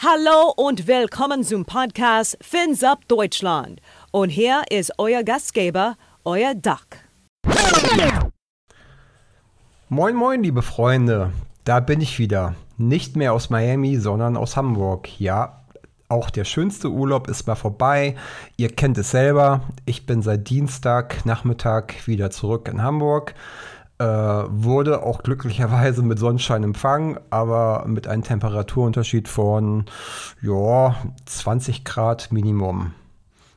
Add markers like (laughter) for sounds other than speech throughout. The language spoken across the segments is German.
Hallo und willkommen zum Podcast Fins Up Deutschland. Und hier ist euer Gastgeber, euer Duck. Moin, moin, liebe Freunde. Da bin ich wieder. Nicht mehr aus Miami, sondern aus Hamburg. Ja, auch der schönste Urlaub ist mal vorbei. Ihr kennt es selber. Ich bin seit Dienstag Nachmittag wieder zurück in Hamburg. Äh, wurde auch glücklicherweise mit Sonnenschein empfangen, aber mit einem Temperaturunterschied von ja, 20 Grad Minimum.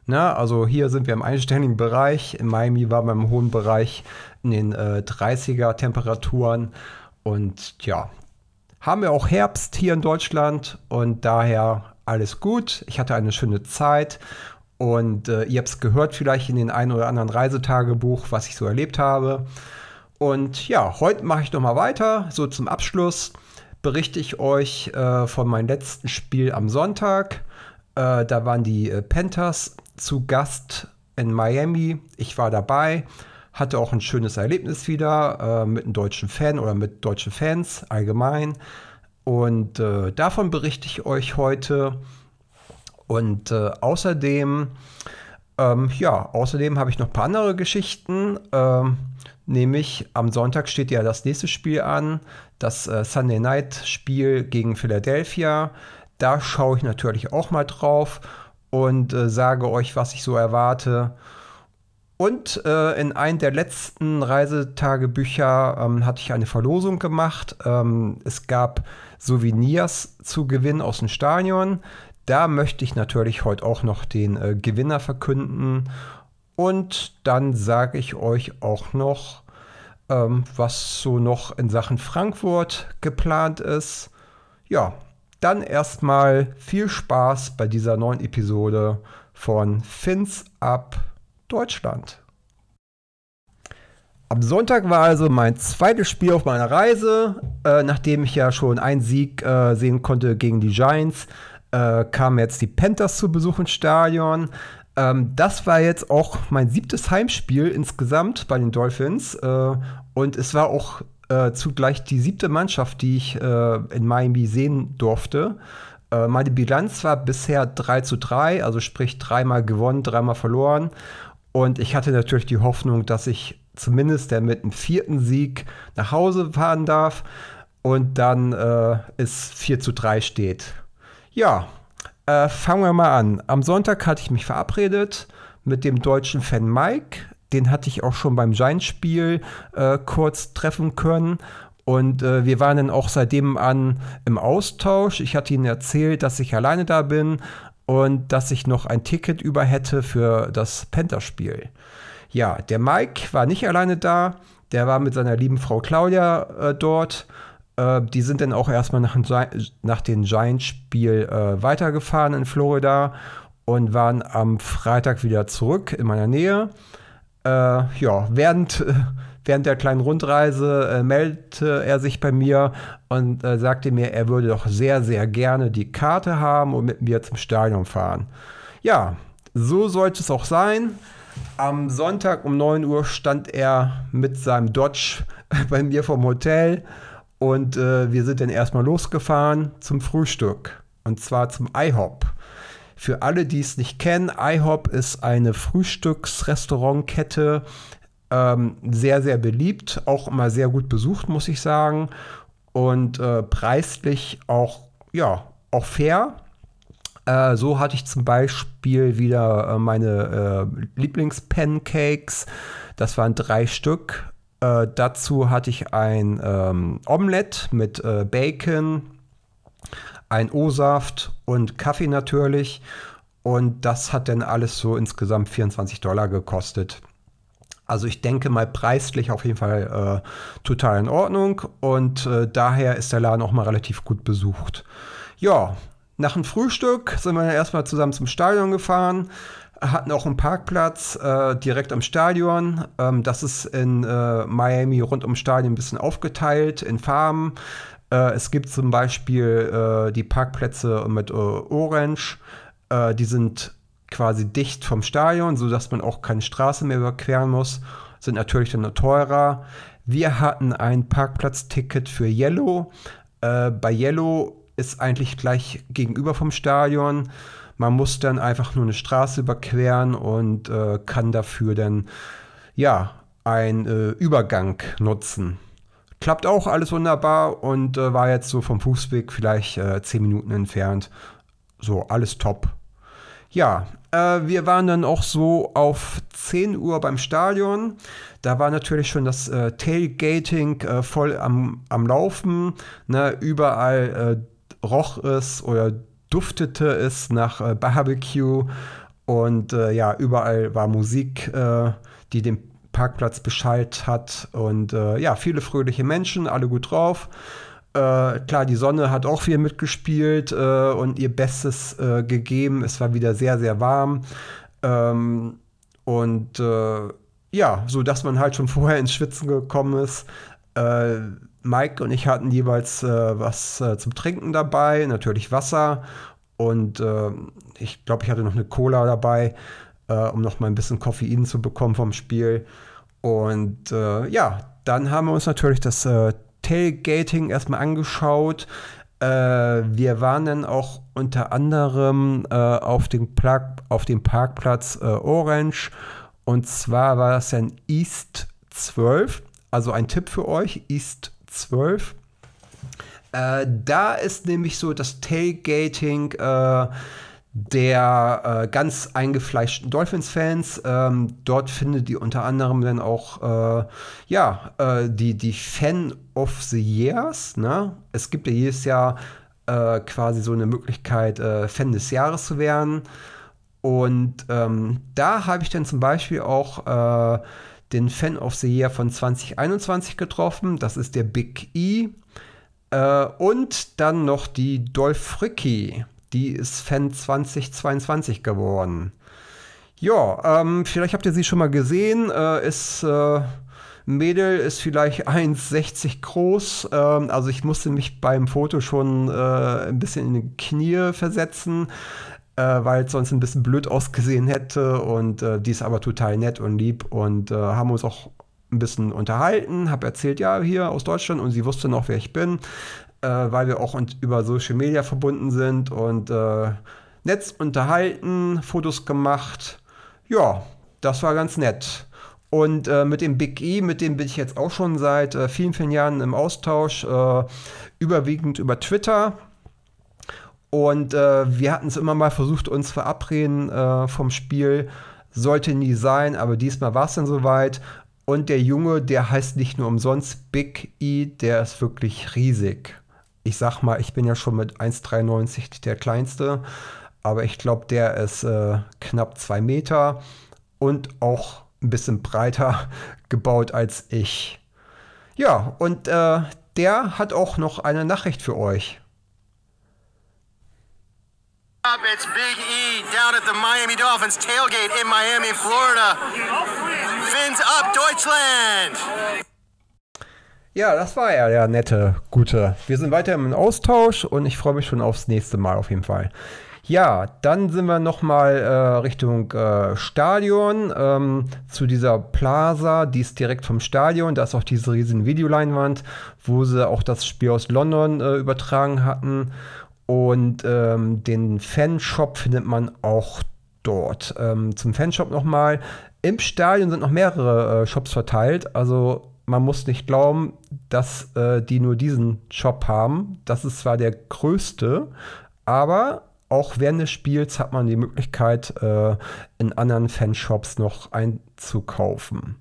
Na, also hier sind wir im einstelligen Bereich. In Miami war man im hohen Bereich in den äh, 30er Temperaturen. Und ja, haben wir auch Herbst hier in Deutschland und daher alles gut. Ich hatte eine schöne Zeit und äh, ihr habt es gehört vielleicht in den ein oder anderen Reisetagebuch, was ich so erlebt habe. Und ja, heute mache ich noch mal weiter. So zum Abschluss berichte ich euch äh, von meinem letzten Spiel am Sonntag. Äh, da waren die äh, Panthers zu Gast in Miami. Ich war dabei, hatte auch ein schönes Erlebnis wieder äh, mit einem deutschen Fan oder mit deutschen Fans allgemein. Und äh, davon berichte ich euch heute. Und äh, außerdem, ähm, ja, außerdem habe ich noch ein paar andere Geschichten. Ähm, Nämlich am Sonntag steht ja das nächste Spiel an, das äh, Sunday Night Spiel gegen Philadelphia. Da schaue ich natürlich auch mal drauf und äh, sage euch, was ich so erwarte. Und äh, in einem der letzten Reisetagebücher ähm, hatte ich eine Verlosung gemacht. Ähm, es gab Souvenirs zu gewinnen aus dem Stadion. Da möchte ich natürlich heute auch noch den äh, Gewinner verkünden. Und dann sage ich euch auch noch, ähm, was so noch in Sachen Frankfurt geplant ist. Ja, dann erstmal viel Spaß bei dieser neuen Episode von Fins Up Deutschland. Am Sonntag war also mein zweites Spiel auf meiner Reise. Äh, nachdem ich ja schon einen Sieg äh, sehen konnte gegen die Giants, äh, kamen jetzt die Panthers zu Besuch ins Stadion. Ähm, das war jetzt auch mein siebtes Heimspiel insgesamt bei den Dolphins. Äh, und es war auch äh, zugleich die siebte Mannschaft, die ich äh, in Miami sehen durfte. Äh, meine Bilanz war bisher 3 zu 3, also sprich dreimal gewonnen, dreimal verloren. Und ich hatte natürlich die Hoffnung, dass ich zumindest der mit einem vierten Sieg nach Hause fahren darf und dann äh, es 4 zu 3 steht. Ja, äh, fangen wir mal an. Am Sonntag hatte ich mich verabredet mit dem deutschen Fan Mike. Den hatte ich auch schon beim Giants-Spiel äh, kurz treffen können. Und äh, wir waren dann auch seitdem an im Austausch. Ich hatte ihnen erzählt, dass ich alleine da bin und dass ich noch ein Ticket über hätte für das Panther-Spiel. Ja, der Mike war nicht alleine da. Der war mit seiner lieben Frau Claudia äh, dort äh, die sind dann auch erstmal nach, nach dem Giants-Spiel äh, weitergefahren in Florida und waren am Freitag wieder zurück in meiner Nähe. Äh, ja, während, (laughs) während der kleinen Rundreise äh, meldete er sich bei mir und äh, sagte mir, er würde doch sehr, sehr gerne die Karte haben und mit mir zum Stadion fahren. Ja, so sollte es auch sein. Am Sonntag um 9 Uhr stand er mit seinem Dodge (laughs) bei mir vom Hotel und äh, wir sind dann erstmal losgefahren zum Frühstück. Und zwar zum IHOP. Für alle, die es nicht kennen, IHOP ist eine Frühstücksrestaurantkette. Ähm, sehr, sehr beliebt, auch immer sehr gut besucht, muss ich sagen. Und äh, preislich auch, ja, auch fair. Äh, so hatte ich zum Beispiel wieder äh, meine äh, Lieblingspancakes. Das waren drei Stück äh, dazu hatte ich ein ähm, Omelett mit äh, Bacon, ein O-Saft und Kaffee natürlich. Und das hat dann alles so insgesamt 24 Dollar gekostet. Also ich denke mal preislich auf jeden Fall äh, total in Ordnung und äh, daher ist der Laden auch mal relativ gut besucht. Ja, nach dem Frühstück sind wir erstmal zusammen zum Stadion gefahren hatten auch einen Parkplatz äh, direkt am Stadion. Ähm, das ist in äh, Miami rund ums Stadion ein bisschen aufgeteilt in Farben. Äh, es gibt zum Beispiel äh, die Parkplätze mit äh, Orange. Äh, die sind quasi dicht vom Stadion, sodass man auch keine Straße mehr überqueren muss. Sind natürlich dann teurer. Wir hatten ein Parkplatzticket für Yellow. bei Yellow ist eigentlich gleich gegenüber vom Stadion. Man muss dann einfach nur eine Straße überqueren und äh, kann dafür dann ja einen äh, Übergang nutzen. Klappt auch alles wunderbar und äh, war jetzt so vom Fußweg vielleicht äh, 10 Minuten entfernt. So, alles top. Ja, äh, wir waren dann auch so auf 10 Uhr beim Stadion. Da war natürlich schon das äh, Tailgating äh, voll am, am Laufen. Ne? Überall äh, roch es oder duftete es nach äh, Barbecue. Und äh, ja, überall war Musik, die den Parkplatz Bescheid hat. Und ja, viele fröhliche Menschen, alle gut drauf. Äh, klar, die Sonne hat auch viel mitgespielt äh, und ihr Bestes äh, gegeben. Es war wieder sehr, sehr warm. Ähm, und äh, ja, so dass man halt schon (laughs) vorher ins Schwitzen gekommen ist. Äh, Mike und ich hatten jeweils äh, was zum Trinken dabei, natürlich Wasser. Und ich glaube, ich hatte noch eine Cola dabei, um noch mal ein bisschen Koffein zu bekommen vom Spiel. Und ja, dann haben wir uns natürlich das Tailgating erstmal angeschaut. Äh, wir waren dann auch unter anderem äh, auf, dem auf dem Parkplatz äh, Orange. Und zwar war das dann East 12. Also ein Tipp für euch, East 12. Äh, da ist nämlich so das Tailgating äh, der äh, ganz eingefleischten Dolphins-Fans. Ähm, dort findet ihr unter anderem dann auch äh, ja, äh, die, die Fan of the Years. Ne? Es gibt ja jedes Jahr äh, quasi so eine Möglichkeit, Fan des Jahres zu werden. Und ähm, da habe ich dann zum Beispiel auch den Fan of the Year von 2021 getroffen. Das ist der Big E. und dann noch die Dolph Ricky die ist Fan 2022 geworden. Ja, ähm, vielleicht habt ihr sie schon mal gesehen. Äh, ist äh, Mädel ist vielleicht (laughs) 1,60 groß. Ähm, also ich musste mich beim Foto schon äh, ein bisschen in die Knie versetzen, äh, weil es sonst ein bisschen blöd ausgesehen hätte. Und äh, die ist aber total nett und lieb und äh, haben uns auch ein bisschen unterhalten, habe erzählt, ja, hier aus Deutschland und sie wusste noch, wer ich bin äh, weil wir auch über Social Media verbunden sind und äh, Netz unterhalten, Fotos gemacht. Ja, das war ganz nett. Und äh, mit dem Big E, mit dem bin ich jetzt auch schon seit äh, vielen, vielen Jahren im Austausch, äh, überwiegend über Twitter. Und äh, wir hatten es immer mal versucht, uns verabreden äh, vom Spiel. Sollte nie sein, aber diesmal war es dann soweit. Und der Junge, der heißt nicht nur umsonst Big E, der ist wirklich riesig ich sag mal, ich bin ja schon mit 1,93 der kleinste, aber ich glaube, der ist äh, knapp zwei Meter und auch ein bisschen breiter (laughs) gebaut als ich. Ja, und äh, der hat auch noch eine Nachricht für euch. It's Big E down at the Miami Dolphins tailgate in Miami, Florida. Fins up, Deutschland! Ja, das war ja der nette, gute. Wir sind weiter im Austausch und ich freue mich schon aufs nächste Mal auf jeden Fall. Ja, dann sind wir nochmal äh, Richtung äh, Stadion, ähm, zu dieser Plaza, die ist direkt vom Stadion. Da ist auch diese riesen Videoleinwand, wo sie auch das Spiel aus London äh, übertragen hatten. Und ähm, den Fanshop findet man auch dort. Ähm, zum Fanshop nochmal. Im Stadion sind noch mehrere äh, Shops verteilt. Also man muss nicht glauben, dass äh, die nur diesen Shop haben. Das ist zwar der größte, aber auch während des Spiels hat man die Möglichkeit, äh, in anderen Fanshops noch einzukaufen.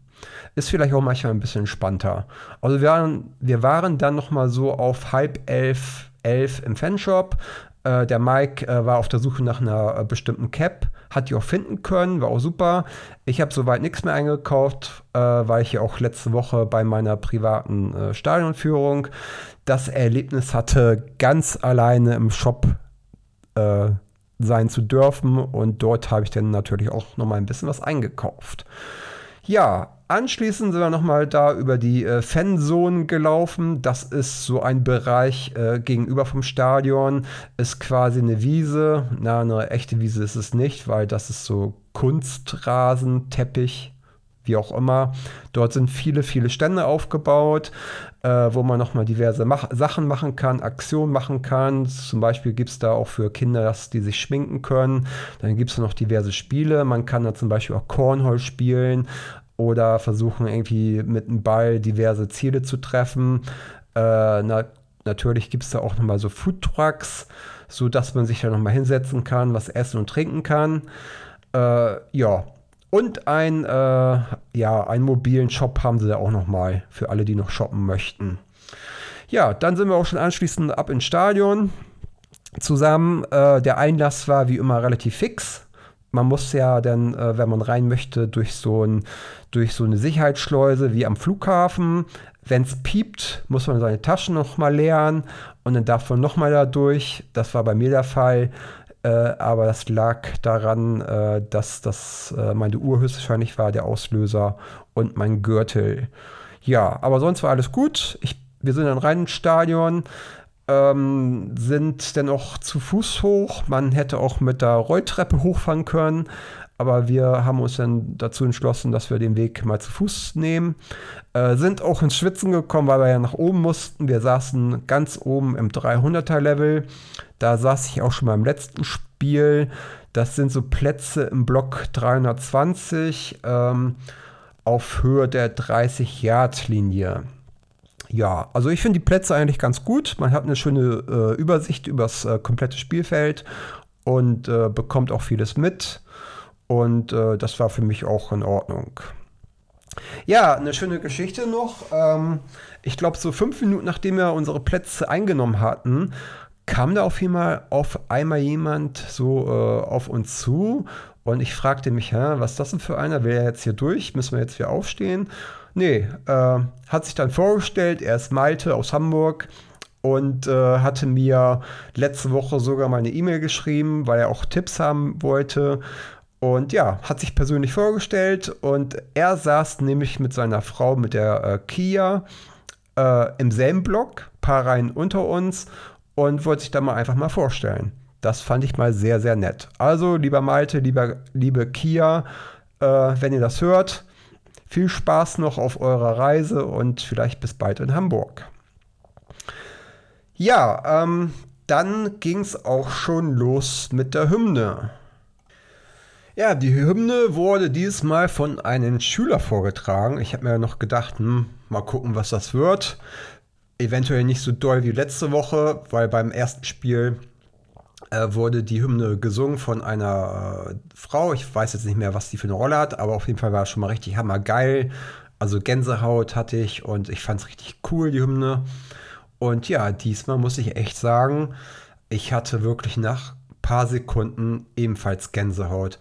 Ist vielleicht auch manchmal ein bisschen entspannter. Also wir waren, wir waren dann noch mal so auf halb elf, elf im Fanshop. Äh, der Mike äh, war auf der Suche nach einer äh, bestimmten Cap, hat die auch finden können, war auch super. Ich habe soweit nichts mehr eingekauft, äh, weil ich ja auch letzte Woche bei meiner privaten äh, Stadionführung das Erlebnis hatte, ganz alleine im Shop sein zu dürfen. Und dort habe ich dann natürlich auch noch mal ein bisschen was eingekauft. Ja, Anschließend sind wir nochmal da über die äh, Fanzone gelaufen. Das ist so ein Bereich äh, gegenüber vom Stadion. Ist quasi eine Wiese. Na, eine echte Wiese ist es nicht, weil das ist so Kunstrasen, Teppich. wie auch immer. Dort sind viele, viele Stände aufgebaut, äh, wo man nochmal diverse Mach Sachen machen kann, Aktionen machen kann. Zum Beispiel gibt es da auch für Kinder, dass die sich schminken können. Dann gibt es noch diverse Spiele. Man kann da zum Beispiel auch Cornhole spielen oder versuchen irgendwie mit einem Ball diverse Ziele zu treffen. Äh, na, natürlich gibt es da auch nochmal so Food Trucks, sodass man sich da nochmal hinsetzen kann, was essen und trinken kann. Äh, ja, und ein, äh, ja, einen mobilen Shop haben sie da auch nochmal für alle, die noch shoppen möchten. Ja, dann sind wir auch schon anschließend ab ins Stadion zusammen. Äh, der Einlass war wie immer relativ fix. Man muss ja dann, äh, wenn man rein möchte, durch so, ein, durch so eine Sicherheitsschleuse wie am Flughafen. Wenn es piept, muss man seine Taschen nochmal leeren und dann darf man nochmal da durch. Das war bei mir der Fall. Äh, aber das lag daran, äh, dass das äh, meine Uhr höchstwahrscheinlich war, der Auslöser und mein Gürtel. Ja, aber sonst war alles gut. Ich, wir sind dann rein ins Stadion, ähm, sind dann auch zu Fuß hoch. Man hätte auch mit der Rolltreppe hochfahren können, aber wir haben uns dann dazu entschlossen, dass wir den Weg mal zu Fuß nehmen. Äh, sind auch ins Schwitzen gekommen, weil wir ja nach oben mussten. Wir saßen ganz oben im 300er Level. Da saß ich auch schon mal im letzten Spiel. Das sind so Plätze im Block 320 ähm, auf Höhe der 30-Yard-Linie. Ja, also ich finde die Plätze eigentlich ganz gut. Man hat eine schöne äh, Übersicht über das äh, komplette Spielfeld und äh, bekommt auch vieles mit. Und äh, das war für mich auch in Ordnung. Ja, eine schöne Geschichte noch. Ähm, ich glaube, so fünf Minuten nachdem wir unsere Plätze eingenommen hatten, kam da auf einmal, auf einmal jemand so äh, auf uns zu und ich fragte mich, was ist das denn für einer? Will er jetzt hier durch? Müssen wir jetzt hier aufstehen? Nee, äh, hat sich dann vorgestellt, er ist Malte aus Hamburg und äh, hatte mir letzte Woche sogar mal eine E-Mail geschrieben, weil er auch Tipps haben wollte. Und ja, hat sich persönlich vorgestellt und er saß nämlich mit seiner Frau, mit der äh, Kia, äh, im selben Block, paar Reihen unter uns und wollte sich da mal einfach mal vorstellen. Das fand ich mal sehr, sehr nett. Also, lieber Malte, lieber, liebe Kia, äh, wenn ihr das hört, viel Spaß noch auf eurer Reise und vielleicht bis bald in Hamburg. Ja, ähm, dann ging es auch schon los mit der Hymne. Ja, die Hymne wurde dieses Mal von einem Schüler vorgetragen. Ich habe mir noch gedacht, hm, mal gucken, was das wird. Eventuell nicht so doll wie letzte Woche, weil beim ersten Spiel wurde die Hymne gesungen von einer äh, Frau. Ich weiß jetzt nicht mehr, was die für eine Rolle hat, aber auf jeden Fall war es schon mal richtig hammergeil. Also Gänsehaut hatte ich und ich fand es richtig cool, die Hymne. Und ja, diesmal muss ich echt sagen, ich hatte wirklich nach ein paar Sekunden ebenfalls Gänsehaut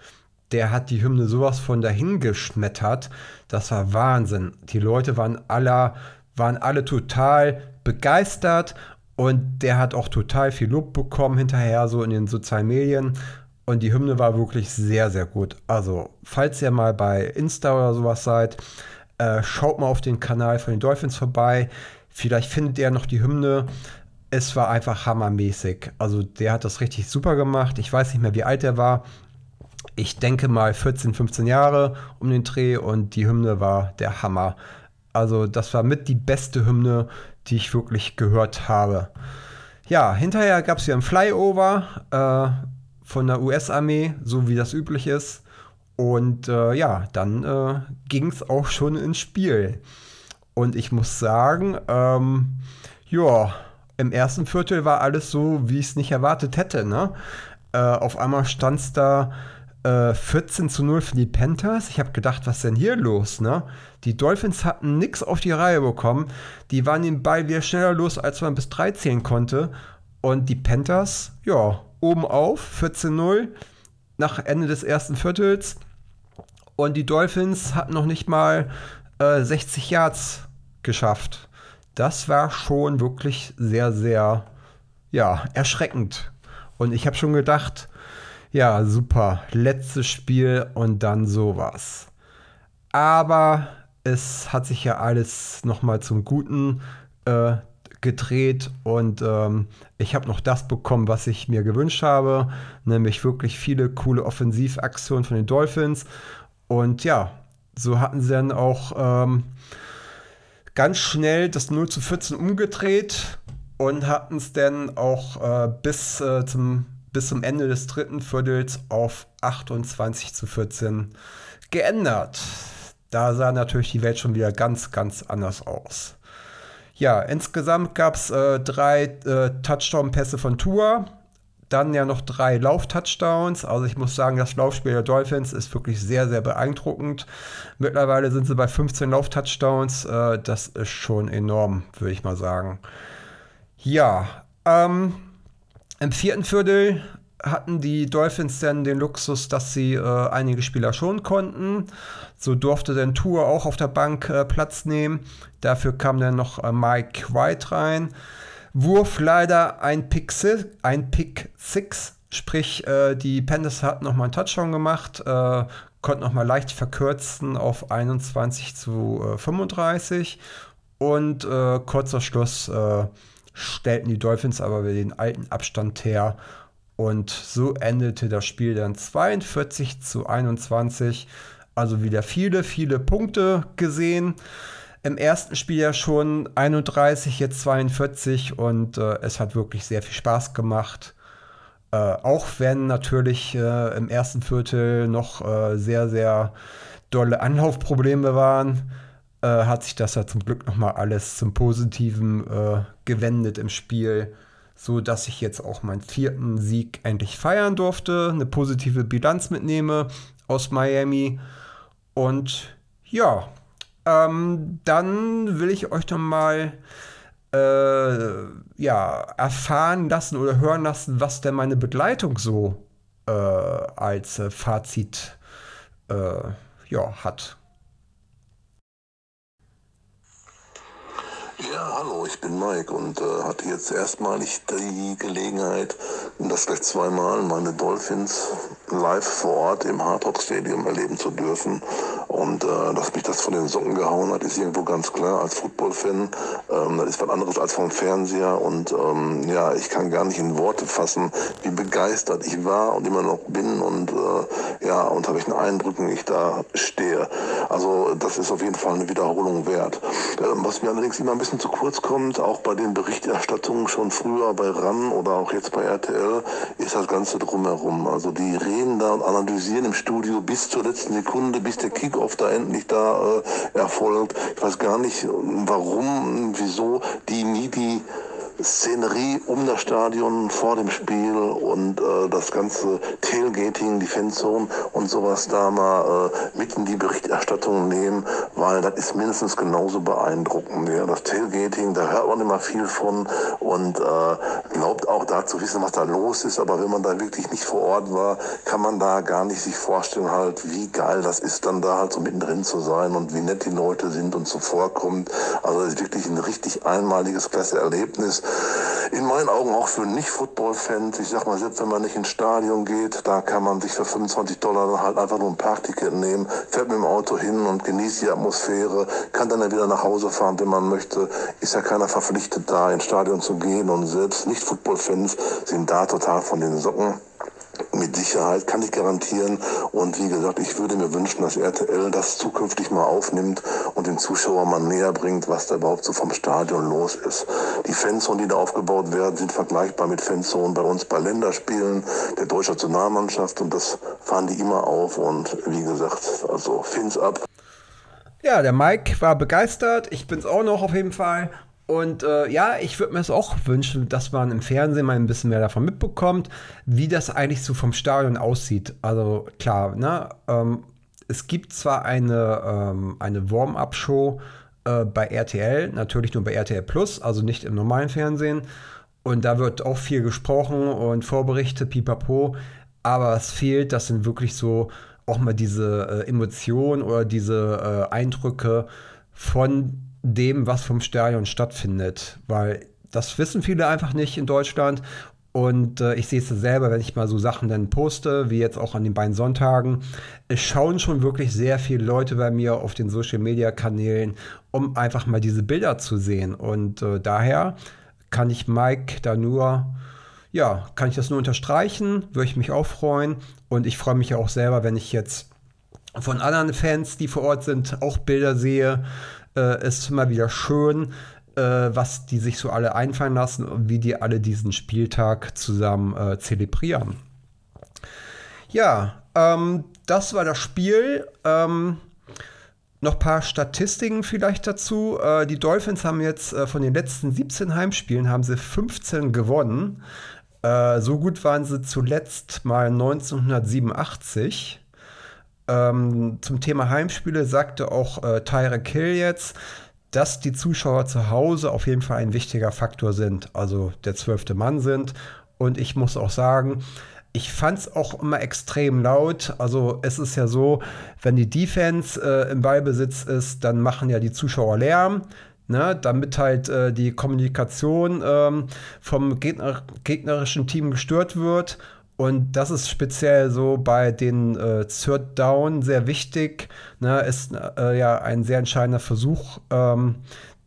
der hat die Hymne sowas von dahin geschmettert. Das war Wahnsinn. Die Leute waren alle, waren alle total begeistert und der hat auch total viel Lob bekommen hinterher, so in den sozialen Medien. Und die Hymne war wirklich sehr, sehr gut. Also, falls ihr mal bei Insta oder sowas seid, äh, schaut mal auf den Kanal von den Dolphins vorbei. Vielleicht findet ihr noch die Hymne. Es war einfach hammermäßig. Also, der hat das richtig super gemacht. Ich weiß nicht mehr, wie alt er war, ich denke mal 14, 15 Jahre um den Dreh und die Hymne war der Hammer. Also das war mit die beste Hymne, die ich wirklich gehört habe. Ja, hinterher gab es hier ein Flyover äh, von der US-Armee, so wie das üblich ist. Und äh, ja, dann äh, ging es auch schon ins Spiel. Und ich muss sagen, ähm, ja, im ersten Viertel war alles so, wie ich es nicht erwartet hätte. Ne? Äh, auf einmal stand es da 14 äh, zu 0 für die Panthers. Ich habe gedacht, was ist denn hier los, ne? Die Dolphins hatten nichts auf die Reihe bekommen. Die waren den Ball wieder schneller los, als man bis 3 zählen konnte. Und die Panthers, ja, oben auf, 14-0 nach Ende des ersten Viertels. Und die Dolphins hatten noch nicht mal äh, 60 Yards geschafft. Das war schon wirklich sehr, sehr, ja, erschreckend. Und ich habe schon gedacht, ja, super. Letztes Spiel und dann sowas. Aber es hat sich ja alles nochmal zum Guten äh, gedreht und ähm, ich habe noch das bekommen, was ich mir gewünscht habe, nämlich wirklich viele coole Offensivaktionen von den Dolphins. Und ja, So hatten sie dann auch ähm, ganz schnell das 0 zu 14 umgedreht und hatten es dann auch äh, bis, äh, zum, bis zum Ende des dritten Viertels auf 28 zu 14 geändert. Da sah natürlich die Welt schon wieder ganz, ganz anders aus. Ja, insgesamt gab es äh, drei äh, Touchdown-Pässe von Tour, dann ja noch drei Lauf-Touchdowns. Also ich muss sagen, das Laufspiel der Dolphins ist wirklich sehr, sehr beeindruckend. Mittlerweile sind sie bei 15 Lauf-Touchdowns. Äh, das ist schon enorm, würde ich mal sagen. Ja, ähm, im vierten Viertel hatten die Dolphins dann den Luxus, dass sie äh, einige Spieler schon konnten. So durfte dann Tour auch auf der Bank äh, Platz nehmen. Dafür kam dann noch äh, Mike White rein. Wurf leider ein Pick, ein Pick Six, sprich äh, die Panthers hatten nochmal einen Touchdown gemacht, äh, konnten nochmal leicht verkürzen auf 21 zu 35 und kurzer Schluss stellten die Dolphins aber wieder den alten Abstand her und so endete das Spiel dann 42 zu 21. Also wieder viele, viele Punkte gesehen. Im ersten Spiel ja schon 31, jetzt 42 und äh, es hat wirklich sehr viel Spaß gemacht. Äh, auch wenn natürlich äh, im ersten Viertel noch äh, sehr, sehr dolle Anlaufprobleme waren, äh, hat sich das ja zum Glück nochmal alles zum Positiven äh, gewendet im Spiel so dass ich jetzt auch meinen vierten Sieg endlich feiern durfte, eine positive Bilanz mitnehme aus Miami. Und ja, ähm, dann will ich euch doch mal äh, ja, erfahren lassen oder hören lassen, was denn meine Begleitung so äh, als äh, Fazit äh, ja, hat. Ja, hallo, ich bin Mike und äh, hatte jetzt erstmalig die Gelegenheit, das gleich zweimal meine Dolphins live vor Ort im Hard Stadium erleben zu dürfen. Und äh, dass mich das von den Socken gehauen hat, ist irgendwo ganz klar als Football-Fan. Ähm, das ist was anderes als vom Fernseher. Und ähm, ja, ich kann gar nicht in Worte fassen, wie begeistert ich war und immer noch bin und äh, ja, unter welchen Eindrücken ich da stehe. Also das ist auf jeden Fall eine Wiederholung wert. Ähm, was mir allerdings immer ein bisschen zu kurz kommt, auch bei den Berichterstattungen schon früher bei RAN oder auch jetzt bei RTL, ist das Ganze drumherum. Also die reden da und analysieren im Studio bis zur letzten Sekunde, bis der Kick Kickoff da endlich da äh, erfolgt. Ich weiß gar nicht, warum, wieso die nie die Szenerie um das Stadion vor dem Spiel und äh, das ganze Tailgating, die Fanzone und sowas da mal äh, mit in die Berichterstattung nehmen, weil das ist mindestens genauso beeindruckend. Ja. Das Tailgating, da hört man immer viel von und äh, glaubt auch da zu wissen, was da los ist, aber wenn man da wirklich nicht vor Ort war, kann man da gar nicht sich vorstellen halt, wie geil das ist, dann da halt so mittendrin zu sein und wie nett die Leute sind und zuvorkommt. Also das ist wirklich ein richtig einmaliges, klasse Erlebnis in meinen Augen auch für Nicht-Football-Fans. Ich sag mal, selbst wenn man nicht ins Stadion geht, da kann man sich für 25 Dollar dann halt einfach nur ein Parkticket nehmen, fährt mit dem Auto hin und genießt die Atmosphäre, kann dann, dann wieder nach Hause fahren, wenn man möchte. Ist ja keiner verpflichtet, da ins Stadion zu gehen und selbst Nicht-Football-Fans sind da total von den Socken. Mit Sicherheit kann ich garantieren. Und wie gesagt, ich würde mir wünschen, dass RTL das zukünftig mal aufnimmt und den Zuschauern mal näher bringt, was da überhaupt so vom Stadion los ist. Die Fanzonen, die da aufgebaut werden, sind vergleichbar mit Fanzonen bei uns bei Länderspielen der deutschen Nationalmannschaft und das fahren die immer auf und wie gesagt, also Fins ab. Ja, der Mike war begeistert. Ich bin's auch noch auf jeden Fall. Und äh, ja, ich würde mir es auch wünschen, dass man im Fernsehen mal ein bisschen mehr davon mitbekommt, wie das eigentlich so vom Stadion aussieht. Also klar, ne, ähm, es gibt zwar eine, ähm, eine Warm-up-Show äh, bei RTL, natürlich nur bei RTL Plus, also nicht im normalen Fernsehen. Und da wird auch viel gesprochen und Vorberichte, pipapo. Aber es fehlt, das sind wirklich so auch mal diese äh, Emotionen oder diese äh, Eindrücke von dem, was vom Stadion stattfindet, weil das wissen viele einfach nicht in Deutschland. Und äh, ich sehe es selber, wenn ich mal so Sachen dann poste, wie jetzt auch an den beiden Sonntagen. Es schauen schon wirklich sehr viele Leute bei mir auf den Social Media Kanälen, um einfach mal diese Bilder zu sehen. Und äh, daher kann ich Mike da nur, ja, kann ich das nur unterstreichen, würde ich mich auch freuen. Und ich freue mich ja auch selber, wenn ich jetzt von anderen Fans, die vor Ort sind, auch Bilder sehe, äh, ist immer wieder schön, äh, was die sich so alle einfallen lassen und wie die alle diesen Spieltag zusammen äh, zelebrieren. Ja, ähm, das war das Spiel. Ähm, noch ein paar Statistiken vielleicht dazu. Äh, die Dolphins haben jetzt äh, von den letzten 17 Heimspielen haben sie 15 gewonnen. Äh, so gut waren sie zuletzt mal 1987. Ähm, zum Thema Heimspiele sagte auch äh, Tyrek Hill jetzt, dass die Zuschauer zu Hause auf jeden Fall ein wichtiger Faktor sind, also der zwölfte Mann sind. Und ich muss auch sagen, ich fand es auch immer extrem laut. Also es ist ja so, wenn die Defense äh, im Ballbesitz ist, dann machen ja die Zuschauer Lärm. Ne, damit halt äh, die Kommunikation ähm, vom Gegner gegnerischen Team gestört wird. Und das ist speziell so bei den äh, Third Down sehr wichtig. Ne, ist äh, ja ein sehr entscheidender Versuch, ähm,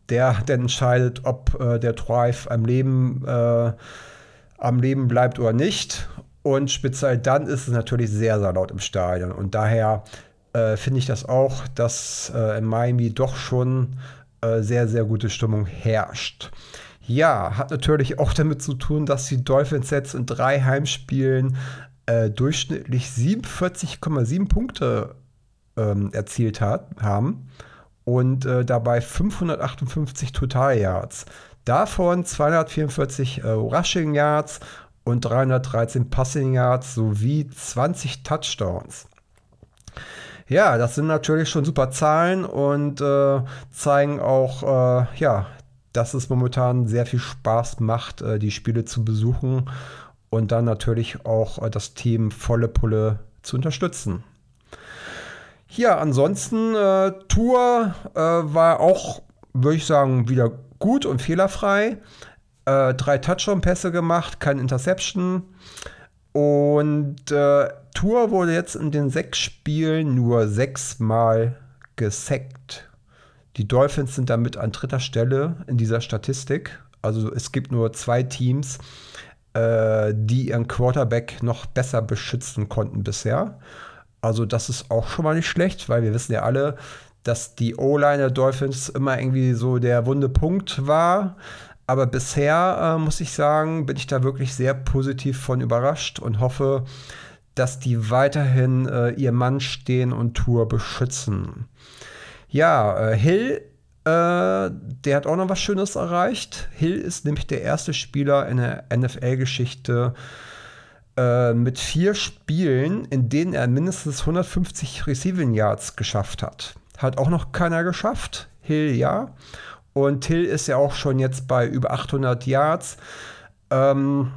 der dann entscheidet, ob äh, der Drive am Leben, äh, am Leben bleibt oder nicht. Und speziell dann ist es natürlich sehr, sehr laut im Stadion. Und daher äh, finde ich das auch, dass äh, in Miami doch schon äh, sehr, sehr gute Stimmung herrscht. Ja, hat natürlich auch damit zu tun, dass die Dolphins jetzt in drei Heimspielen äh, durchschnittlich 47,7 Punkte ähm, erzielt hat, haben und äh, dabei 558 Total Yards. Davon 244 äh, Rushing Yards und 313 Passing Yards sowie 20 Touchdowns. Ja, das sind natürlich schon super Zahlen und äh, zeigen auch, äh, ja, dass es momentan sehr viel Spaß macht, äh, die Spiele zu besuchen und dann natürlich auch äh, das Team volle Pulle zu unterstützen. Ja, ansonsten, äh, Tour äh, war auch, würde ich sagen, wieder gut und fehlerfrei äh, drei Touchdown-Pässe gemacht, kein Interception. Und äh, Tour wurde jetzt in den sechs Spielen nur sechsmal gesackt. Die Dolphins sind damit an dritter Stelle in dieser Statistik. Also es gibt nur zwei Teams, äh, die ihren Quarterback noch besser beschützen konnten bisher. Also das ist auch schon mal nicht schlecht, weil wir wissen ja alle, dass die O-Line der Dolphins immer irgendwie so der wunde Punkt war. Aber bisher äh, muss ich sagen, bin ich da wirklich sehr positiv von überrascht und hoffe, dass die weiterhin äh, ihr Mann stehen und Tour beschützen. Ja, äh, Hill, äh, der hat auch noch was Schönes erreicht. Hill ist nämlich der erste Spieler in der NFL-Geschichte äh, mit vier Spielen, in denen er mindestens 150 Receiving Yards geschafft hat. Hat auch noch keiner geschafft. Hill ja. Und Till ist ja auch schon jetzt bei über 800 Yards. Ähm,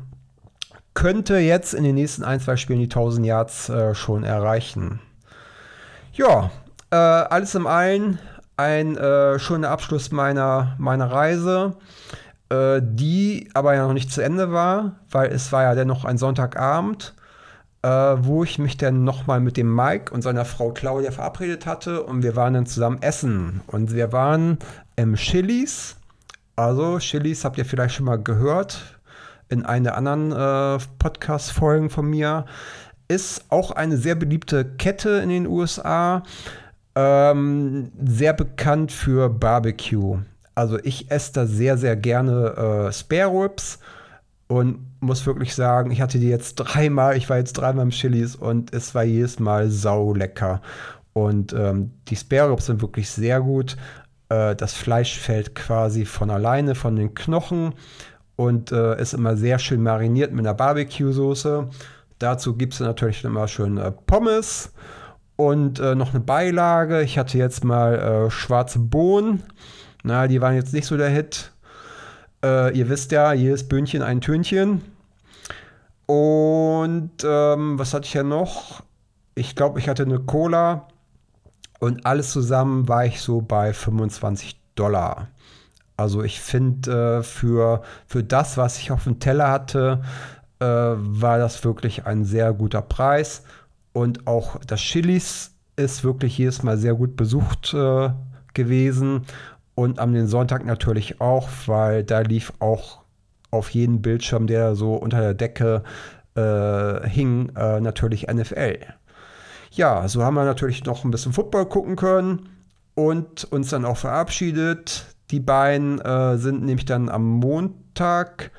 könnte jetzt in den nächsten ein, zwei Spielen die 1000 Yards äh, schon erreichen. Ja, äh, alles im allen ein äh, schöner Abschluss meiner, meiner Reise, äh, die aber ja noch nicht zu Ende war, weil es war ja dennoch ein Sonntagabend äh, wo ich mich dann nochmal mit dem Mike und seiner Frau Claudia verabredet hatte und wir waren dann zusammen essen. Und wir waren im Chili's. Also, Chili's habt ihr vielleicht schon mal gehört in einer anderen äh, Podcast-Folgen von mir. Ist auch eine sehr beliebte Kette in den USA. Ähm, sehr bekannt für Barbecue. Also ich esse da sehr, sehr gerne äh, Spare Ribs und muss wirklich sagen, ich hatte die jetzt dreimal, ich war jetzt dreimal im Chilis und es war jedes Mal sau lecker. Und ähm, die Spare Ribs sind wirklich sehr gut. Äh, das Fleisch fällt quasi von alleine von den Knochen und äh, ist immer sehr schön mariniert mit einer Barbecue-Soße. Dazu gibt es natürlich immer schön äh, Pommes und äh, noch eine Beilage. Ich hatte jetzt mal äh, schwarze Bohnen. Na, die waren jetzt nicht so der Hit. Äh, ihr wisst ja, jedes Böhnchen ein Tönchen. Und ähm, was hatte ich ja noch? Ich glaube, ich hatte eine Cola und alles zusammen war ich so bei 25 Dollar. Also ich finde, äh, für, für das, was ich auf dem Teller hatte, äh, war das wirklich ein sehr guter Preis. Und auch das Chilis ist wirklich jedes Mal sehr gut besucht äh, gewesen. Und am Sonntag natürlich auch, weil da lief auch auf jedem Bildschirm, der so unter der Decke äh, hing, äh, natürlich NFL. Ja, so haben wir natürlich noch ein bisschen Football gucken können und uns dann auch verabschiedet. Die beiden äh, sind nämlich dann am Montag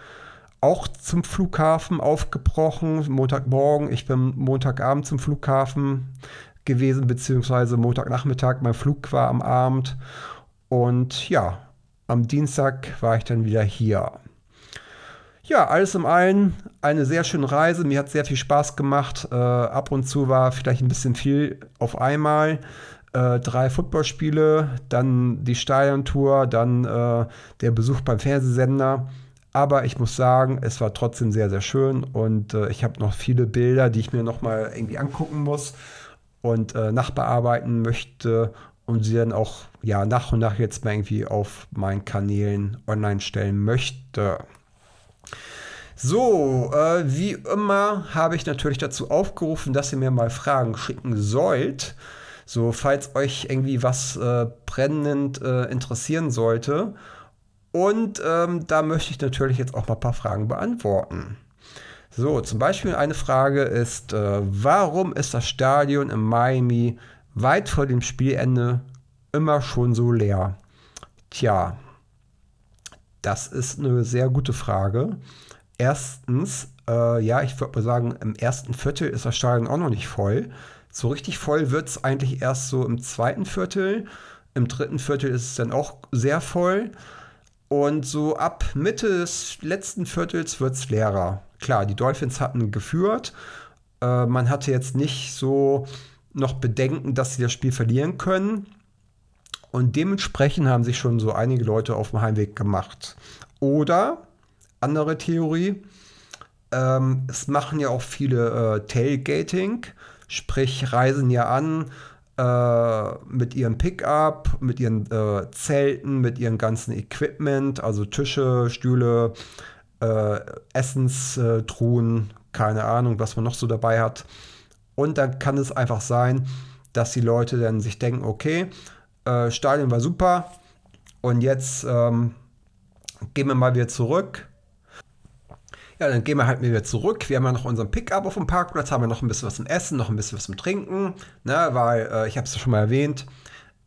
auch zum Flughafen aufgebrochen, Montagmorgen. Ich bin Montagabend zum Flughafen gewesen, beziehungsweise Montagnachmittag. Mein Flug war am Abend. Und ja, am Dienstag war ich dann wieder hier. Ja, alles im allen eine sehr schöne Reise. Mir hat sehr viel Spaß gemacht. Äh, ab und zu war vielleicht ein bisschen viel auf einmal. Äh, drei Footballspiele, dann die Stadiontour, dann äh, der Besuch beim Fernsehsender. Aber ich muss sagen, es war trotzdem sehr, sehr schön und äh, ich habe noch viele Bilder, die ich mir noch mal irgendwie angucken muss und äh, nachbearbeiten möchte und sie dann auch ja, nach und nach jetzt mal irgendwie auf meinen Kanälen online stellen möchte. So, äh, wie immer habe ich natürlich dazu aufgerufen, dass ihr mir mal Fragen schicken sollt. So, falls euch irgendwie was äh, brennend äh, interessieren sollte. Und ähm, da möchte ich natürlich jetzt auch mal ein paar Fragen beantworten. So, zum Beispiel eine Frage ist, äh, warum ist das Stadion in Miami weit vor dem Spielende immer schon so leer? Tja, das ist eine sehr gute Frage. Erstens, äh, ja, ich würde mal sagen, im ersten Viertel ist das Stadion auch noch nicht voll. So richtig voll wird es eigentlich erst so im zweiten Viertel. Im dritten Viertel ist es dann auch sehr voll. Und so ab Mitte des letzten Viertels wird es leerer. Klar, die Dolphins hatten geführt. Äh, man hatte jetzt nicht so noch Bedenken, dass sie das Spiel verlieren können. Und dementsprechend haben sich schon so einige Leute auf dem Heimweg gemacht. Oder andere Theorie. Ähm, es machen ja auch viele äh, Tailgating, sprich reisen ja an äh, mit ihrem Pickup, mit ihren äh, Zelten, mit ihrem ganzen Equipment, also Tische, Stühle, äh, Essenstruhen, keine Ahnung, was man noch so dabei hat. Und dann kann es einfach sein, dass die Leute dann sich denken, okay, äh, Stadion war super und jetzt ähm, gehen wir mal wieder zurück ja, dann gehen wir halt wieder zurück. Wir haben ja noch unseren Pickup auf dem Parkplatz, haben wir noch ein bisschen was zum Essen, noch ein bisschen was zum Trinken, ne, weil äh, ich habe es ja schon mal erwähnt,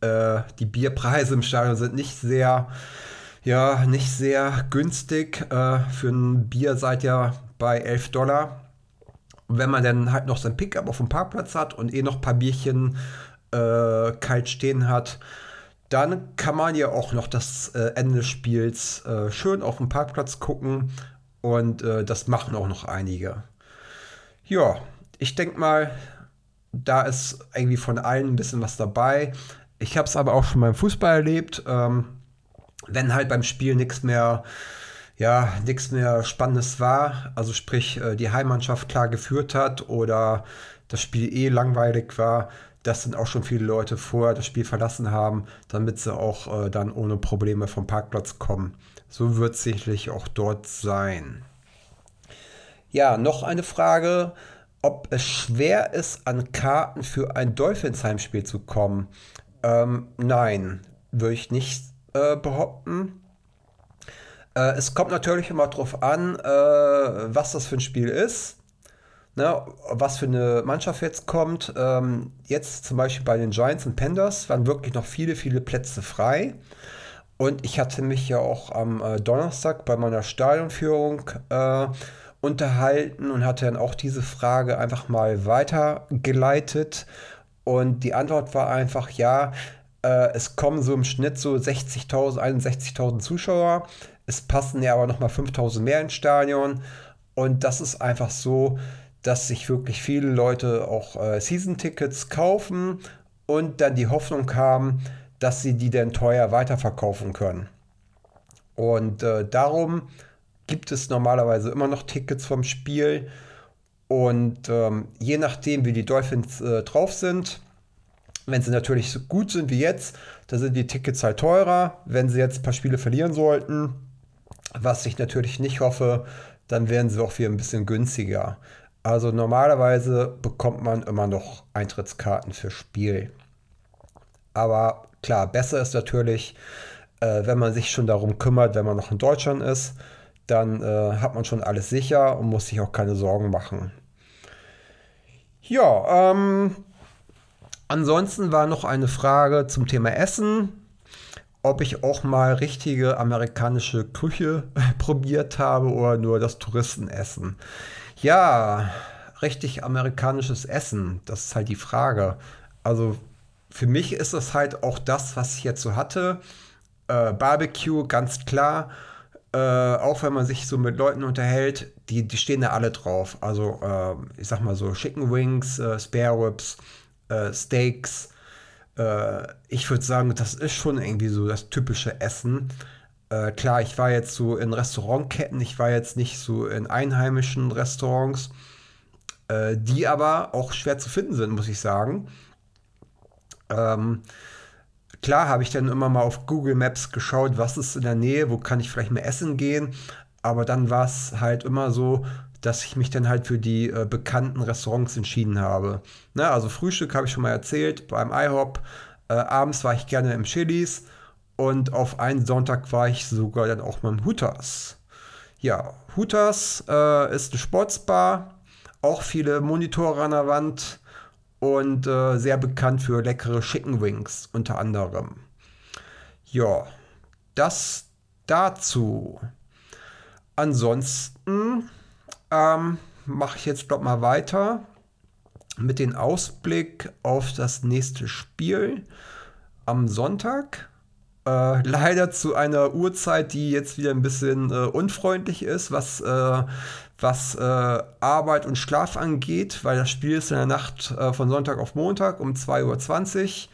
äh, die Bierpreise im Stadion sind nicht sehr, ja, nicht sehr günstig. Äh, für ein Bier seid ihr bei 11 Dollar. Und wenn man dann halt noch sein Pickup auf dem Parkplatz hat und eh noch ein paar Bierchen äh, kalt stehen hat, dann kann man ja auch noch das äh, Ende des Spiels äh, schön auf dem Parkplatz gucken und äh, das machen auch noch einige. Ja, ich denke mal, da ist irgendwie von allen ein bisschen was dabei. Ich habe es aber auch schon beim Fußball erlebt. Ähm, wenn halt beim Spiel nichts mehr, ja, nichts mehr Spannendes war, also sprich äh, die Heimmannschaft klar geführt hat oder das Spiel eh langweilig war, dass dann auch schon viele Leute vorher das Spiel verlassen haben, damit sie auch äh, dann ohne Probleme vom Parkplatz kommen. So wird es sicherlich auch dort sein. Ja, noch eine Frage, ob es schwer ist, an Karten für ein Dolphins-Heimspiel zu kommen. Ähm, nein, würde ich nicht äh, behaupten. Äh, es kommt natürlich immer darauf an, äh, was das für ein Spiel ist. Ne, was für eine Mannschaft jetzt kommt. Ähm, jetzt zum Beispiel bei den Giants und Pandas waren wirklich noch viele, viele Plätze frei. Und ich hatte mich ja auch am äh, Donnerstag bei meiner Stadionführung äh, unterhalten und hatte dann auch diese Frage einfach mal weitergeleitet. Und die Antwort war einfach, ja, äh, es kommen so im Schnitt so 60.000, 61.000 Zuschauer. Es passen ja aber nochmal 5.000 mehr ins Stadion. Und das ist einfach so, dass sich wirklich viele Leute auch äh, Season-Tickets kaufen und dann die Hoffnung haben, dass sie die dann teuer weiterverkaufen können. Und äh, darum gibt es normalerweise immer noch Tickets vom Spiel. Und ähm, je nachdem, wie die Dolphins äh, drauf sind, wenn sie natürlich so gut sind wie jetzt, dann sind die Tickets halt teurer. Wenn sie jetzt ein paar Spiele verlieren sollten, was ich natürlich nicht hoffe, dann werden sie auch wieder ein bisschen günstiger. Also normalerweise bekommt man immer noch Eintrittskarten für Spiel. Aber Klar, besser ist natürlich, äh, wenn man sich schon darum kümmert, wenn man noch in Deutschland ist, dann äh, hat man schon alles sicher und muss sich auch keine Sorgen machen. Ja, ähm, Ansonsten war noch eine Frage zum Thema Essen, ob ich auch mal richtige amerikanische Küche (laughs) probiert habe oder nur das Touristenessen. Ja, richtig amerikanisches Essen, das ist halt die Frage. Also für mich ist das halt auch das, was ich jetzt so hatte. Äh, Barbecue, ganz klar. Äh, auch wenn man sich so mit Leuten unterhält, die, die stehen da alle drauf. Also, äh, ich sag mal so Chicken Wings, äh, Spare Ribs, äh, Steaks. Äh, ich würde sagen, das ist schon irgendwie so das typische Essen. klar, ich war jetzt so in Restaurantketten, ich war jetzt nicht so in einheimischen Restaurants, die aber auch schwer zu finden sind, muss ich sagen. Ähm, klar habe ich dann immer mal auf Google Maps geschaut, was ist in der Nähe, wo kann ich vielleicht mehr essen gehen. Aber dann war es halt immer so, dass ich mich dann halt für die äh, bekannten Restaurants entschieden habe. Na, ne, also Frühstück habe ich schon mal erzählt beim IHOP. Äh, abends war ich gerne im Chilis und auf einen Sonntag war ich sogar dann auch beim Hooters. Ja, Hooters äh, ist eine Sportsbar, auch viele Monitore an der Wand und äh, sehr bekannt für leckere Chicken Wings unter anderem. Ja, das dazu. Ansonsten ähm, mache ich jetzt doch mal weiter mit dem Ausblick auf das nächste Spiel am Sonntag. Äh, (laughs) leider zu einer Uhrzeit, die jetzt wieder ein bisschen äh, unfreundlich ist, was äh, was äh, Arbeit und Schlaf angeht, weil das Spiel ist in der Nacht äh, von Sonntag auf Montag um 2.20 Uhr.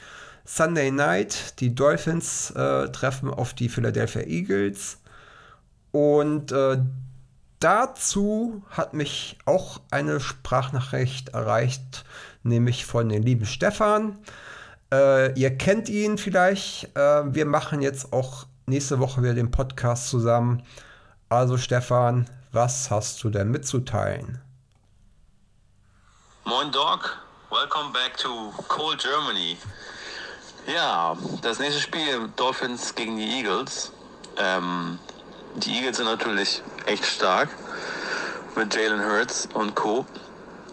Sunday Night, die Dolphins äh, treffen auf die Philadelphia Eagles. Und äh, dazu hat mich auch eine Sprachnachricht erreicht, nämlich von dem lieben Stefan. Äh, ihr kennt ihn vielleicht. Äh, wir machen jetzt auch nächste Woche wieder den Podcast zusammen. Also Stefan, was hast du denn mitzuteilen? Moin Doc, welcome back to cold Germany. Ja, das nächste Spiel Dolphins gegen die Eagles. Ähm, die Eagles sind natürlich echt stark mit Jalen Hurts und Co.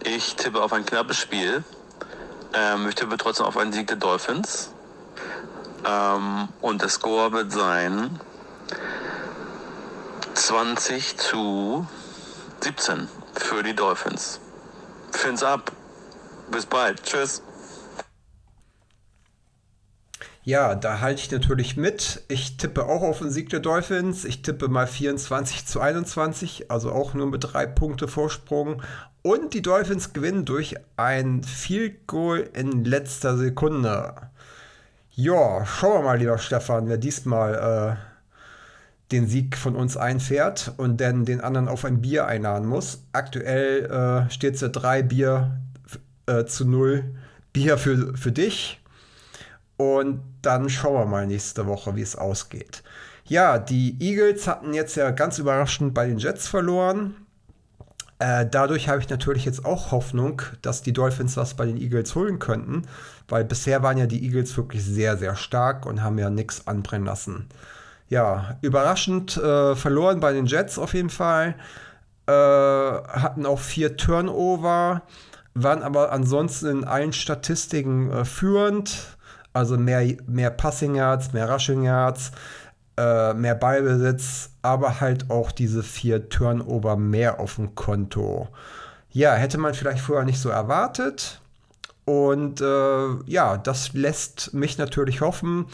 Ich tippe auf ein knappes Spiel. Ähm, ich tippe trotzdem auf einen Sieg der Dolphins. Ähm, und der Score wird sein 20 zu 17 für die Dolphins. Fins ab. Bis bald. Tschüss. Ja, da halte ich natürlich mit. Ich tippe auch auf den Sieg der Dolphins. Ich tippe mal 24 zu 21, also auch nur mit drei Punkte Vorsprung. Und die Dolphins gewinnen durch ein Field Goal in letzter Sekunde. Ja, schauen wir mal, lieber Stefan, wer diesmal äh, den Sieg von uns einfährt und dann den anderen auf ein Bier einladen muss. Aktuell äh, steht es ja drei Bier äh, zu null Bier für, für dich. Und dann schauen wir mal nächste Woche, wie es ausgeht. Ja, die Eagles hatten jetzt ja ganz überraschend bei den Jets verloren. Äh, dadurch habe ich natürlich jetzt auch Hoffnung, dass die Dolphins was bei den Eagles holen könnten, weil bisher waren ja die Eagles wirklich sehr, sehr stark und haben ja nichts anbrennen lassen ja, überraschend äh, verloren bei den Jets auf jeden Fall. Äh, hatten auch vier Turnover, waren aber ansonsten in allen Statistiken äh, führend. Also mehr, mehr Passing Yards, mehr Rushing Yards, äh, mehr Ballbesitz, aber halt auch diese vier Turnover mehr auf dem Konto. Ja, hätte man vielleicht vorher nicht so erwartet. Und äh, ja, das lässt mich natürlich hoffen,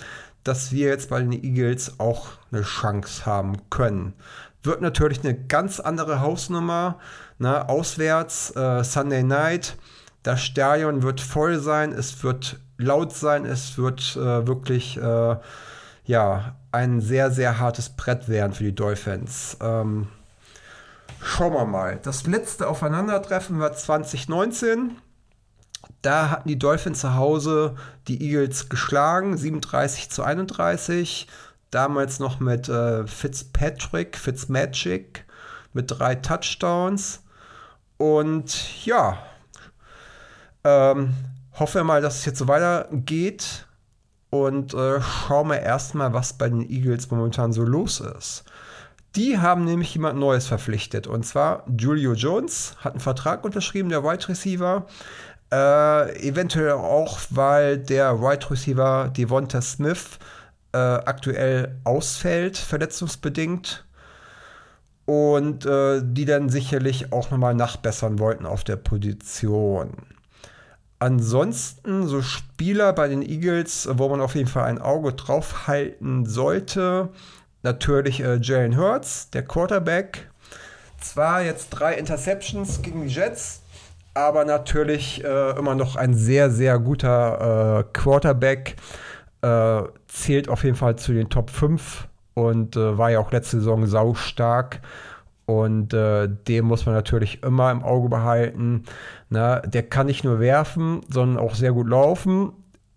dass wir jetzt bei den Eagles auch eine Chance haben können. Wird natürlich eine ganz andere Hausnummer. Ne? Auswärts, äh, Sunday Night. Das Stadion wird voll sein, es wird laut sein, es wird äh, wirklich äh, ja, ein sehr, sehr hartes Brett werden für die Dolphins. Ähm, schauen wir mal. Das letzte Aufeinandertreffen war 2019. Da hatten die Dolphins zu Hause die Eagles geschlagen, 37 zu 31. Damals noch mit äh, Fitzpatrick, Fitzmagic mit drei Touchdowns. Und ja, ähm, hoffen wir mal, dass es jetzt so weitergeht. Und äh, schauen wir erstmal, was bei den Eagles momentan so los ist. Die haben nämlich jemand Neues verpflichtet. Und zwar Julio Jones hat einen Vertrag unterschrieben, der Wide Receiver. Äh, eventuell auch, weil der Wide right Receiver Devonta Smith äh, aktuell ausfällt, verletzungsbedingt. Und äh, die dann sicherlich auch nochmal nachbessern wollten auf der Position. Ansonsten so Spieler bei den Eagles, wo man auf jeden Fall ein Auge drauf halten sollte. Natürlich äh, Jalen Hurts, der Quarterback. Zwar jetzt drei Interceptions gegen die Jets, aber natürlich äh, immer noch ein sehr, sehr guter äh, Quarterback. Äh, zählt auf jeden Fall zu den Top 5 und äh, war ja auch letzte Saison saustark. Und äh, den muss man natürlich immer im Auge behalten. Na, der kann nicht nur werfen, sondern auch sehr gut laufen.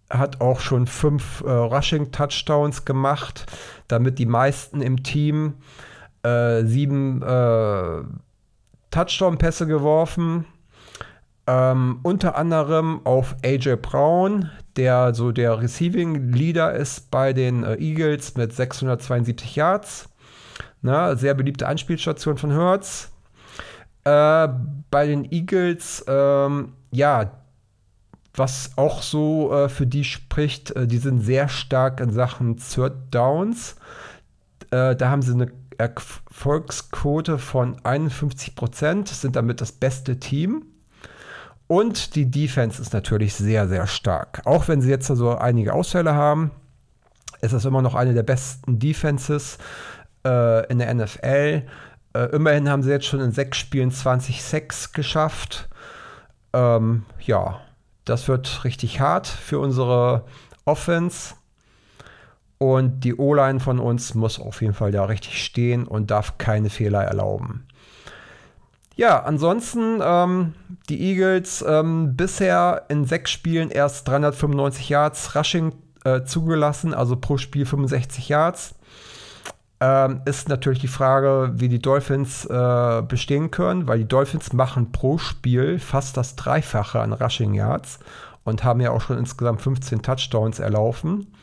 Hat auch schon fünf äh, Rushing-Touchdowns gemacht, damit die meisten im Team äh, sieben äh, Touchdown-Pässe geworfen. Ähm, unter anderem auf AJ Brown, der so der Receiving Leader ist bei den äh, Eagles mit 672 Yards. Na, sehr beliebte Anspielstation von Hertz. Äh, bei den Eagles, ähm, ja, was auch so äh, für die spricht, äh, die sind sehr stark in Sachen Third Downs. Äh, da haben sie eine Erfolgsquote von 51 Prozent, sind damit das beste Team. Und die Defense ist natürlich sehr, sehr stark. Auch wenn sie jetzt so einige Ausfälle haben, ist das immer noch eine der besten Defenses äh, in der NFL. Äh, immerhin haben sie jetzt schon in sechs Spielen 20 Sacks geschafft. Ähm, ja, das wird richtig hart für unsere Offense. Und die O-Line von uns muss auf jeden Fall da richtig stehen und darf keine Fehler erlauben. Ja, ansonsten ähm, die Eagles ähm, bisher in sechs Spielen erst 395 Yards Rushing äh, zugelassen, also pro Spiel 65 Yards. Ähm, ist natürlich die Frage, wie die Dolphins äh, bestehen können, weil die Dolphins machen pro Spiel fast das Dreifache an Rushing Yards und haben ja auch schon insgesamt 15 Touchdowns erlaufen.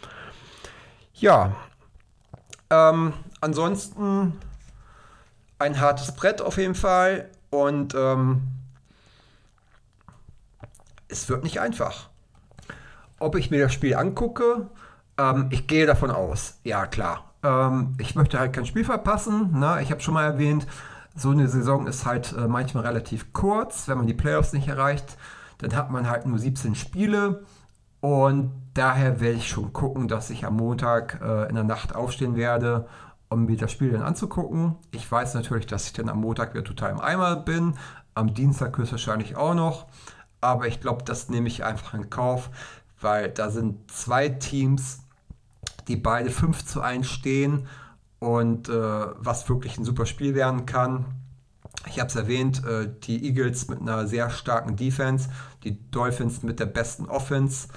Ja, ähm, ansonsten ein hartes Brett auf jeden Fall. Und ähm, es wird nicht einfach. Ob ich mir das Spiel angucke, ähm, ich gehe davon aus. Ja, klar. Ähm, ich möchte halt kein Spiel verpassen. Na, ich habe schon mal erwähnt, so eine Saison ist halt äh, manchmal relativ kurz. Wenn man die Playoffs nicht erreicht, dann hat man halt nur 17 Spiele. Und daher werde ich schon gucken, dass ich am Montag äh, in der Nacht aufstehen werde um mir das Spiel dann anzugucken. Ich weiß natürlich, dass ich dann am Montag wieder total im Eimer bin, am Dienstag höchstwahrscheinlich auch noch, aber ich glaube, das nehme ich einfach in Kauf, weil da sind zwei Teams, die beide 5 zu 1 stehen und äh, was wirklich ein super Spiel werden kann. Ich habe es erwähnt, äh, die Eagles mit einer sehr starken Defense, die Dolphins mit der besten Offense.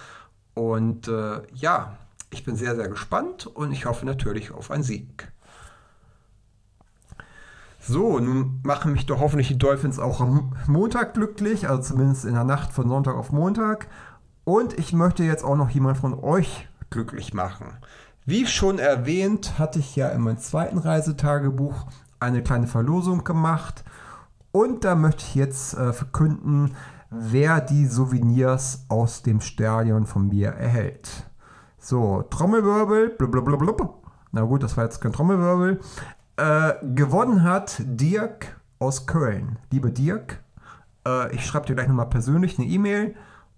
Und äh, ja, ich bin sehr, sehr gespannt und ich hoffe natürlich auf einen Sieg. So, nun machen mich doch hoffentlich die Dolphins auch am Montag glücklich, also zumindest in der Nacht von Sonntag auf Montag. Und ich möchte jetzt auch noch jemand von euch glücklich machen. Wie schon erwähnt, hatte ich ja in meinem zweiten Reisetagebuch eine kleine Verlosung gemacht. Und da möchte ich jetzt äh, verkünden, wer die Souvenirs aus dem Stadion von mir erhält. So, Trommelwirbel, blablabla. Na gut, das war jetzt kein Trommelwirbel. Äh, gewonnen hat Dirk aus Köln. Liebe Dirk, äh, ich schreibe dir gleich nochmal persönlich eine E-Mail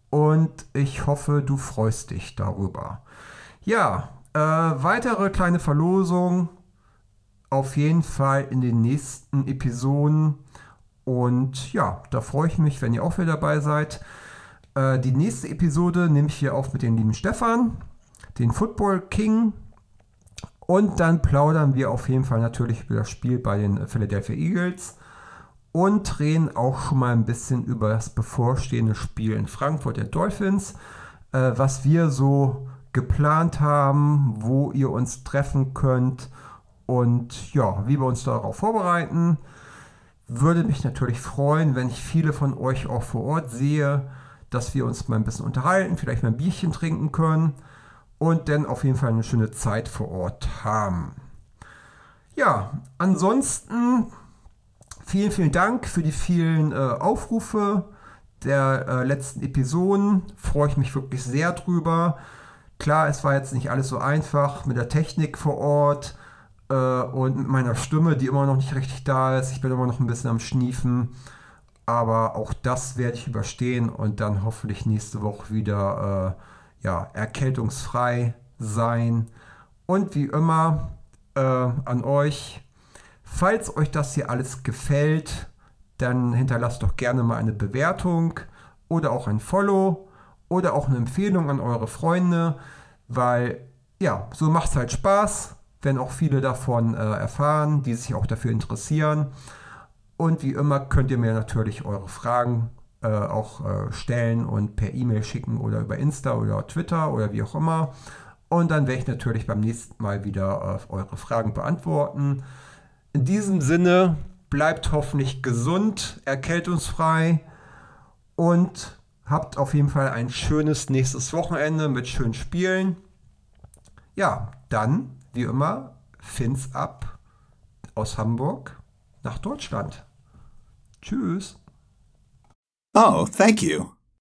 und ich hoffe, du freust dich darüber. Ja, äh, weitere kleine Verlosung auf jeden Fall in den nächsten Episoden. Und ja, da freue ich mich, wenn ihr auch wieder dabei seid. Äh, die nächste Episode nehme ich hier auf mit dem lieben Stefan, den Football King. Und dann plaudern wir auf jeden Fall natürlich über das Spiel bei den Philadelphia Eagles und reden auch schon mal ein bisschen über das bevorstehende Spiel in Frankfurt der Dolphins, äh, was wir so geplant haben, wo ihr uns treffen könnt und ja, wie wir uns darauf vorbereiten. Würde mich natürlich freuen, wenn ich viele von euch auch vor Ort sehe, dass wir uns mal ein bisschen unterhalten, vielleicht mal ein Bierchen trinken können und dann auf jeden Fall eine schöne Zeit vor Ort haben. Ja, ansonsten vielen, vielen Dank für die vielen äh, Aufrufe, der äh, letzten Episoden. Freue ich mich wirklich sehr drüber. Klar, es war jetzt nicht alles so einfach mit der Technik vor Ort äh, und mit meiner Stimme, die immer noch nicht richtig da ist. Ich bin immer noch ein bisschen am Schniefen. Aber auch das werde ich überstehen und dann hoffentlich nächste Woche wieder äh, ja, erkältungsfrei sein. Und wie immer äh, an euch, falls euch das hier alles gefällt, dann hinterlasst doch gerne mal eine Bewertung oder auch ein Follow oder auch eine Empfehlung an eure Freunde, weil ja, so macht es halt Spaß, wenn auch viele davon äh, erfahren, die sich auch dafür interessieren. Und wie immer könnt ihr mir natürlich eure Fragen äh, auch äh, stellen und per E-Mail schicken oder über Insta oder Twitter oder wie auch immer. Und dann werde ich natürlich beim nächsten Mal wieder äh, eure Fragen beantworten. In diesem Sinne, bleibt hoffentlich gesund, erkältungsfrei und habt auf jeden Fall ein schönes nächstes Wochenende mit schönen Spielen. Ja, dann, wie immer, Fins ab aus Hamburg nach Deutschland. Tschüss. Oh, thank you.